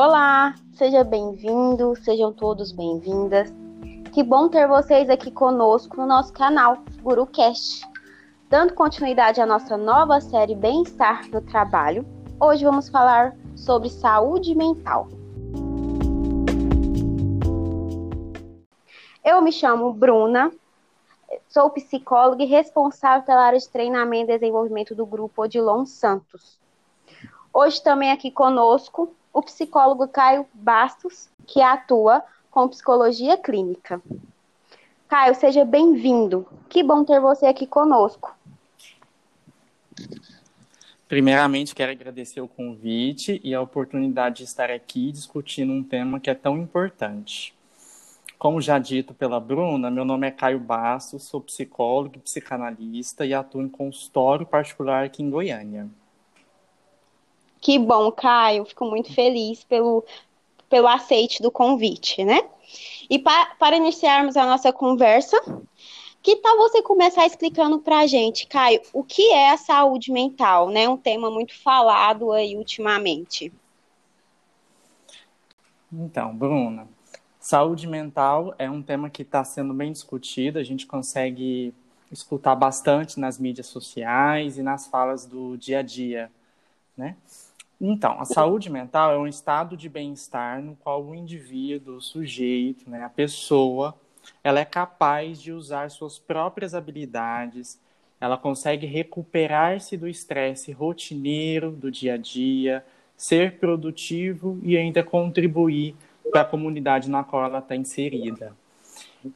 Olá, seja bem-vindo, sejam todos bem-vindas. Que bom ter vocês aqui conosco no nosso canal GuruCast. Dando continuidade à nossa nova série Bem-Estar no Trabalho, hoje vamos falar sobre saúde mental. Eu me chamo Bruna, sou psicóloga e responsável pela área de treinamento e desenvolvimento do grupo Odilon Santos. Hoje também aqui conosco o psicólogo Caio Bastos, que atua com psicologia clínica. Caio, seja bem-vindo. Que bom ter você aqui conosco. Primeiramente, quero agradecer o convite e a oportunidade de estar aqui discutindo um tema que é tão importante. Como já dito pela Bruna, meu nome é Caio Bastos, sou psicólogo e psicanalista e atuo em consultório particular aqui em Goiânia. Que bom, Caio. Fico muito feliz pelo, pelo aceite do convite, né? E pa, para iniciarmos a nossa conversa, que tal você começar explicando para a gente, Caio, o que é a saúde mental, né? Um tema muito falado aí ultimamente. Então, Bruna, saúde mental é um tema que está sendo bem discutido, a gente consegue escutar bastante nas mídias sociais e nas falas do dia a dia, né? Então, a saúde mental é um estado de bem-estar no qual o indivíduo, o sujeito, né, a pessoa, ela é capaz de usar suas próprias habilidades, ela consegue recuperar-se do estresse rotineiro do dia a dia, ser produtivo e ainda contribuir para a comunidade na qual ela está inserida.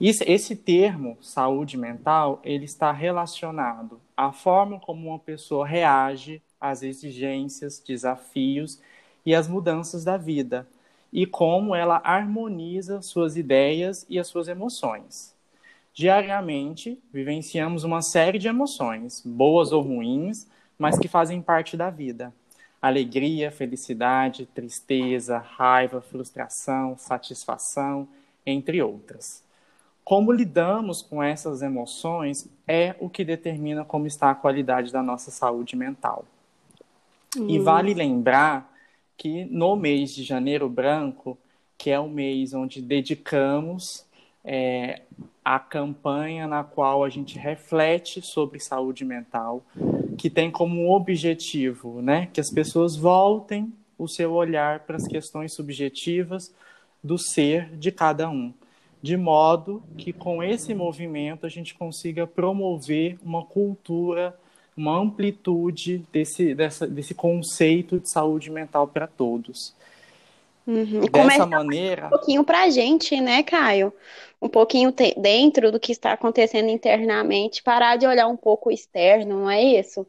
esse termo, saúde mental, ele está relacionado à forma como uma pessoa reage as exigências, desafios e as mudanças da vida, e como ela harmoniza suas ideias e as suas emoções. Diariamente, vivenciamos uma série de emoções, boas ou ruins, mas que fazem parte da vida. Alegria, felicidade, tristeza, raiva, frustração, satisfação, entre outras. Como lidamos com essas emoções é o que determina como está a qualidade da nossa saúde mental. E vale lembrar que no mês de janeiro branco, que é o mês onde dedicamos é, a campanha na qual a gente reflete sobre saúde mental, que tem como objetivo né, que as pessoas voltem o seu olhar para as questões subjetivas do ser de cada um, de modo que com esse movimento a gente consiga promover uma cultura uma amplitude desse, dessa, desse conceito de saúde mental para todos. Uhum. Dessa maneira. Um pouquinho para a gente, né, Caio? Um pouquinho dentro do que está acontecendo internamente, parar de olhar um pouco o externo, não é isso?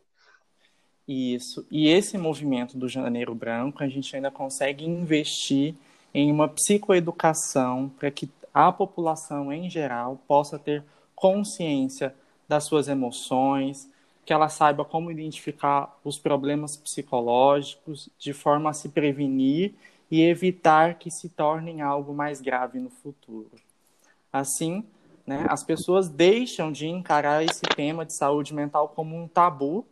Isso. E esse movimento do Janeiro Branco, a gente ainda consegue investir em uma psicoeducação para que a população em geral possa ter consciência das suas emoções, que ela saiba como identificar os problemas psicológicos de forma a se prevenir e evitar que se tornem algo mais grave no futuro. Assim, né, as pessoas deixam de encarar esse tema de saúde mental como um tabu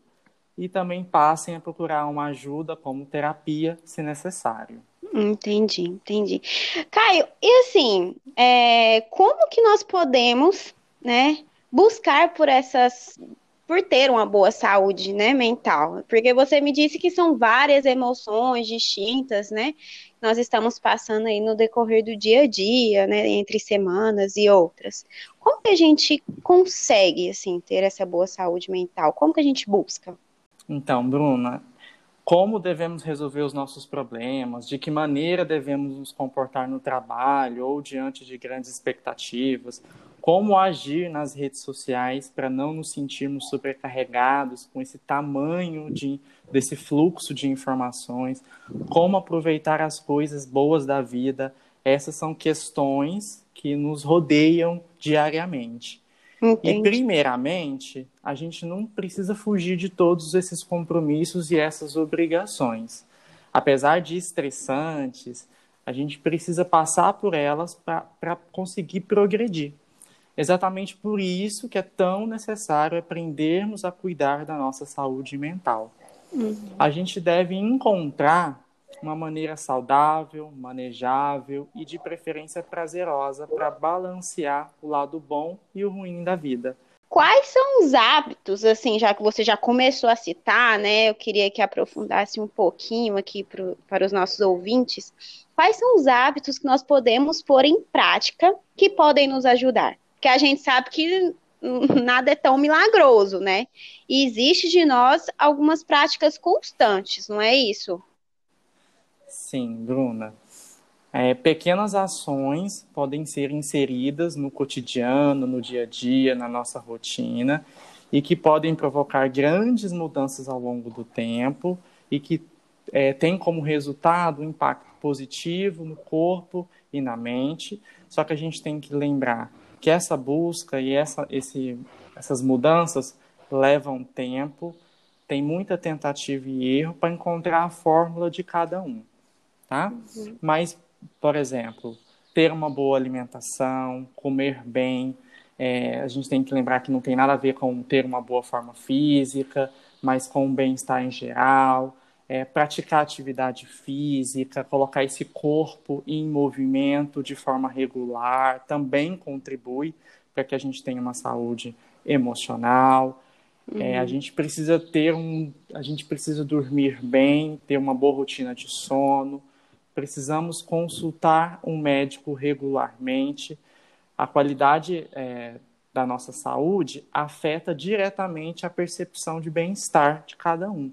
e também passem a procurar uma ajuda como terapia, se necessário. Entendi, entendi. Caio, e assim, é, como que nós podemos, né, buscar por essas por ter uma boa saúde, né, mental. Porque você me disse que são várias emoções distintas, né? Nós estamos passando aí no decorrer do dia a dia, né, entre semanas e outras. Como que a gente consegue, assim, ter essa boa saúde mental? Como que a gente busca? Então, Bruna, como devemos resolver os nossos problemas, de que maneira devemos nos comportar no trabalho ou diante de grandes expectativas, como agir nas redes sociais para não nos sentirmos sobrecarregados com esse tamanho de, desse fluxo de informações, como aproveitar as coisas boas da vida. Essas são questões que nos rodeiam diariamente. Entendi. E, primeiramente, a gente não precisa fugir de todos esses compromissos e essas obrigações. Apesar de estressantes, a gente precisa passar por elas para conseguir progredir. Exatamente por isso que é tão necessário aprendermos a cuidar da nossa saúde mental. Uhum. A gente deve encontrar uma maneira saudável, manejável e de preferência prazerosa para balancear o lado bom e o ruim da vida. Quais são os hábitos, assim, já que você já começou a citar, né? Eu queria que aprofundasse um pouquinho aqui pro, para os nossos ouvintes. Quais são os hábitos que nós podemos pôr em prática que podem nos ajudar? Porque a gente sabe que nada é tão milagroso, né? E existe de nós algumas práticas constantes, não é isso? Sim, Bruna. É, pequenas ações podem ser inseridas no cotidiano, no dia a dia, na nossa rotina, e que podem provocar grandes mudanças ao longo do tempo e que é, tem como resultado um impacto positivo no corpo e na mente. Só que a gente tem que lembrar que essa busca e essa, esse, essas mudanças levam tempo, tem muita tentativa e erro para encontrar a fórmula de cada um, tá? Uhum. Mas por exemplo, ter uma boa alimentação, comer bem. É, a gente tem que lembrar que não tem nada a ver com ter uma boa forma física, mas com o bem-estar em geral. É, praticar atividade física, colocar esse corpo em movimento de forma regular, também contribui para que a gente tenha uma saúde emocional. Uhum. É, a uhum. gente precisa ter um, a gente precisa dormir bem, ter uma boa rotina de sono, precisamos consultar um médico regularmente. A qualidade é, da nossa saúde afeta diretamente a percepção de bem-estar de cada um.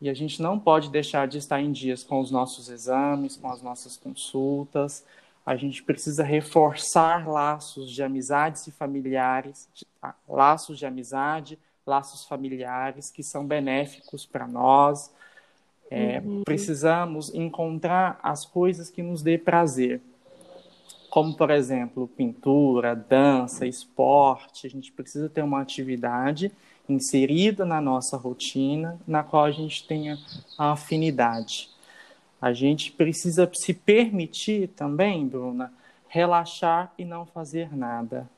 E a gente não pode deixar de estar em dias com os nossos exames, com as nossas consultas. A gente precisa reforçar laços de amizades e familiares, ah, laços de amizade, laços familiares que são benéficos para nós, é, uhum. Precisamos encontrar as coisas que nos dê prazer, como, por exemplo, pintura, dança, esporte. A gente precisa ter uma atividade inserida na nossa rotina, na qual a gente tenha a afinidade. A gente precisa se permitir também, Bruna, relaxar e não fazer nada.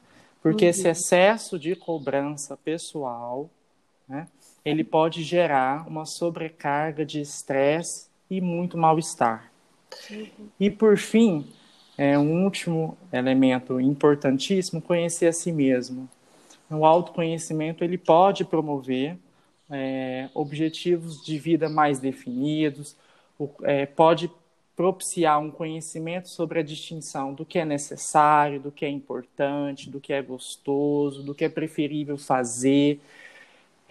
Porque uhum. esse excesso de cobrança pessoal, né, ele pode gerar uma sobrecarga de estresse e muito mal-estar. E por fim, é um último elemento importantíssimo, conhecer a si mesmo. O autoconhecimento ele pode promover é, objetivos de vida mais definidos, é, pode propiciar um conhecimento sobre a distinção do que é necessário, do que é importante, do que é gostoso, do que é preferível fazer,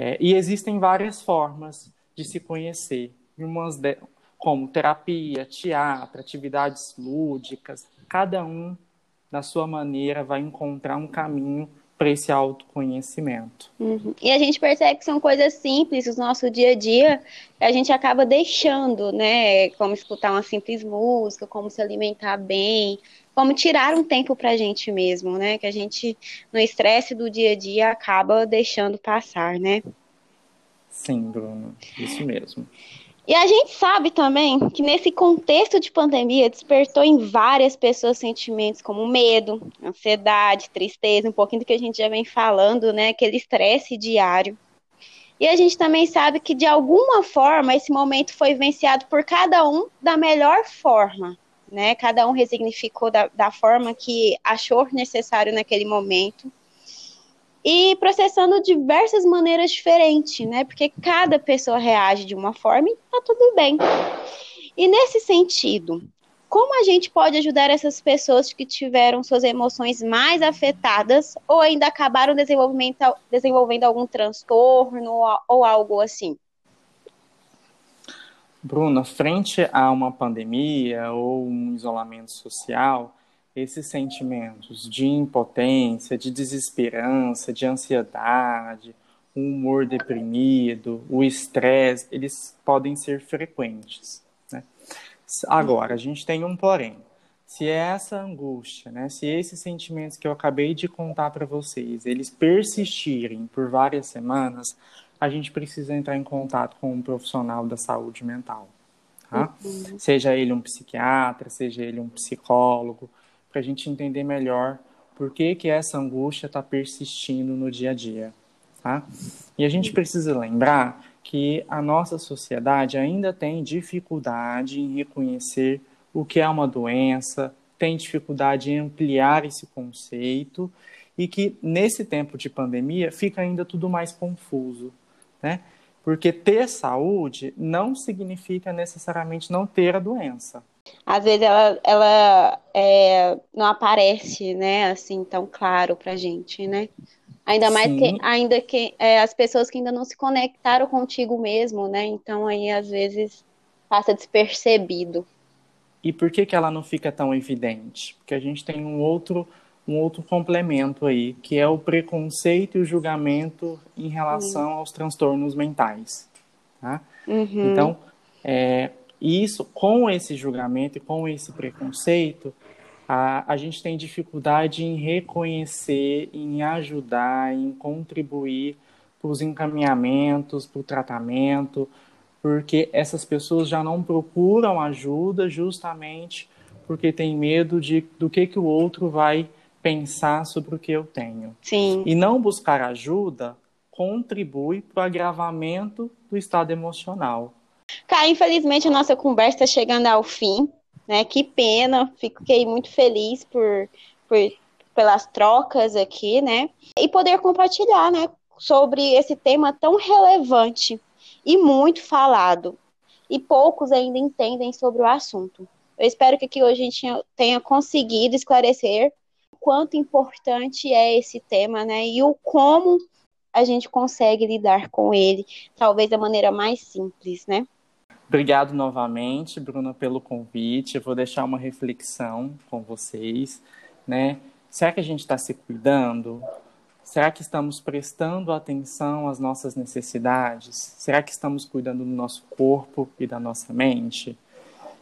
é, e existem várias formas de se conhecer, umas de, como terapia, teatro, atividades lúdicas. Cada um, da sua maneira, vai encontrar um caminho para esse autoconhecimento. Uhum. E a gente percebe que são coisas simples do nosso dia a dia que a gente acaba deixando, né? Como escutar uma simples música, como se alimentar bem, como tirar um tempo para a gente mesmo, né? Que a gente, no estresse do dia a dia, acaba deixando passar, né? Sim, Bruno, isso mesmo. E a gente sabe também que nesse contexto de pandemia despertou em várias pessoas sentimentos como medo, ansiedade, tristeza, um pouquinho do que a gente já vem falando, né? Aquele estresse diário. E a gente também sabe que de alguma forma esse momento foi venciado por cada um da melhor forma, né? Cada um resignificou da, da forma que achou necessário naquele momento. E processando diversas maneiras diferentes, né? Porque cada pessoa reage de uma forma e tá tudo bem. E nesse sentido, como a gente pode ajudar essas pessoas que tiveram suas emoções mais afetadas ou ainda acabaram desenvolvendo algum transtorno ou algo assim? Bruna, frente a uma pandemia ou um isolamento social, esses sentimentos de impotência, de desesperança, de ansiedade, o humor deprimido, o estresse, eles podem ser frequentes. Né? Agora, a gente tem um porém. Se essa angústia, né, se esses sentimentos que eu acabei de contar para vocês, eles persistirem por várias semanas, a gente precisa entrar em contato com um profissional da saúde mental. Tá? Uhum. Seja ele um psiquiatra, seja ele um psicólogo, para a gente entender melhor por que, que essa angústia está persistindo no dia a dia. Tá? E a gente precisa lembrar que a nossa sociedade ainda tem dificuldade em reconhecer o que é uma doença, tem dificuldade em ampliar esse conceito e que nesse tempo de pandemia fica ainda tudo mais confuso, né? Porque ter saúde não significa necessariamente não ter a doença. Às vezes ela, ela é, não aparece, né, assim, tão claro pra gente, né? Ainda mais Sim. que ainda que é, as pessoas que ainda não se conectaram contigo mesmo, né? Então aí às vezes passa despercebido. E por que, que ela não fica tão evidente? Porque a gente tem um outro um outro complemento aí, que é o preconceito e o julgamento em relação uhum. aos transtornos mentais. Tá? Uhum. Então, é, isso, com esse julgamento e com esse preconceito, a, a gente tem dificuldade em reconhecer, em ajudar, em contribuir para os encaminhamentos, para o tratamento, porque essas pessoas já não procuram ajuda justamente porque tem medo de do que, que o outro vai pensar sobre o que eu tenho. Sim. E não buscar ajuda contribui para o agravamento do estado emocional. Infelizmente a nossa conversa está chegando ao fim né? Que pena, fiquei muito feliz por, por pelas trocas aqui, né? E poder compartilhar, né, sobre esse tema tão relevante e muito falado. E poucos ainda entendem sobre o assunto. Eu espero que aqui hoje a gente tenha conseguido esclarecer o quanto importante é esse tema, né? E o como a gente consegue lidar com ele, talvez da maneira mais simples, né? Obrigado novamente, Bruna, pelo convite. Eu vou deixar uma reflexão com vocês, né? Será que a gente está se cuidando? Será que estamos prestando atenção às nossas necessidades? Será que estamos cuidando do nosso corpo e da nossa mente?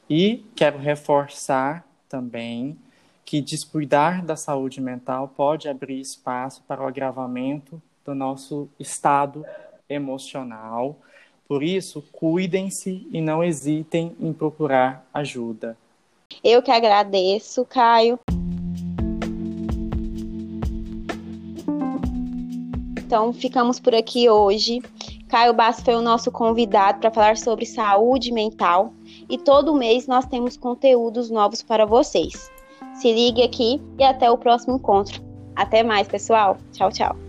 E quero reforçar também que descuidar da saúde mental pode abrir espaço para o agravamento do nosso estado emocional por isso, cuidem-se e não hesitem em procurar ajuda. Eu que agradeço, Caio. Então, ficamos por aqui hoje. Caio Basso foi o nosso convidado para falar sobre saúde mental e todo mês nós temos conteúdos novos para vocês. Se ligue aqui e até o próximo encontro. Até mais, pessoal. Tchau, tchau.